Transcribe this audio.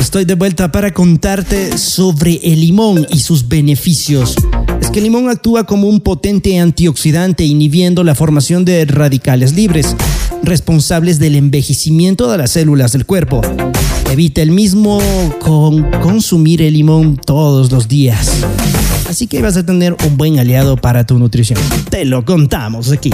Estoy de vuelta para contarte sobre el limón y sus beneficios. Es que el limón actúa como un potente antioxidante inhibiendo la formación de radicales libres, responsables del envejecimiento de las células del cuerpo. Evita el mismo con consumir el limón todos los días. Así que vas a tener un buen aliado para tu nutrición. Te lo contamos aquí.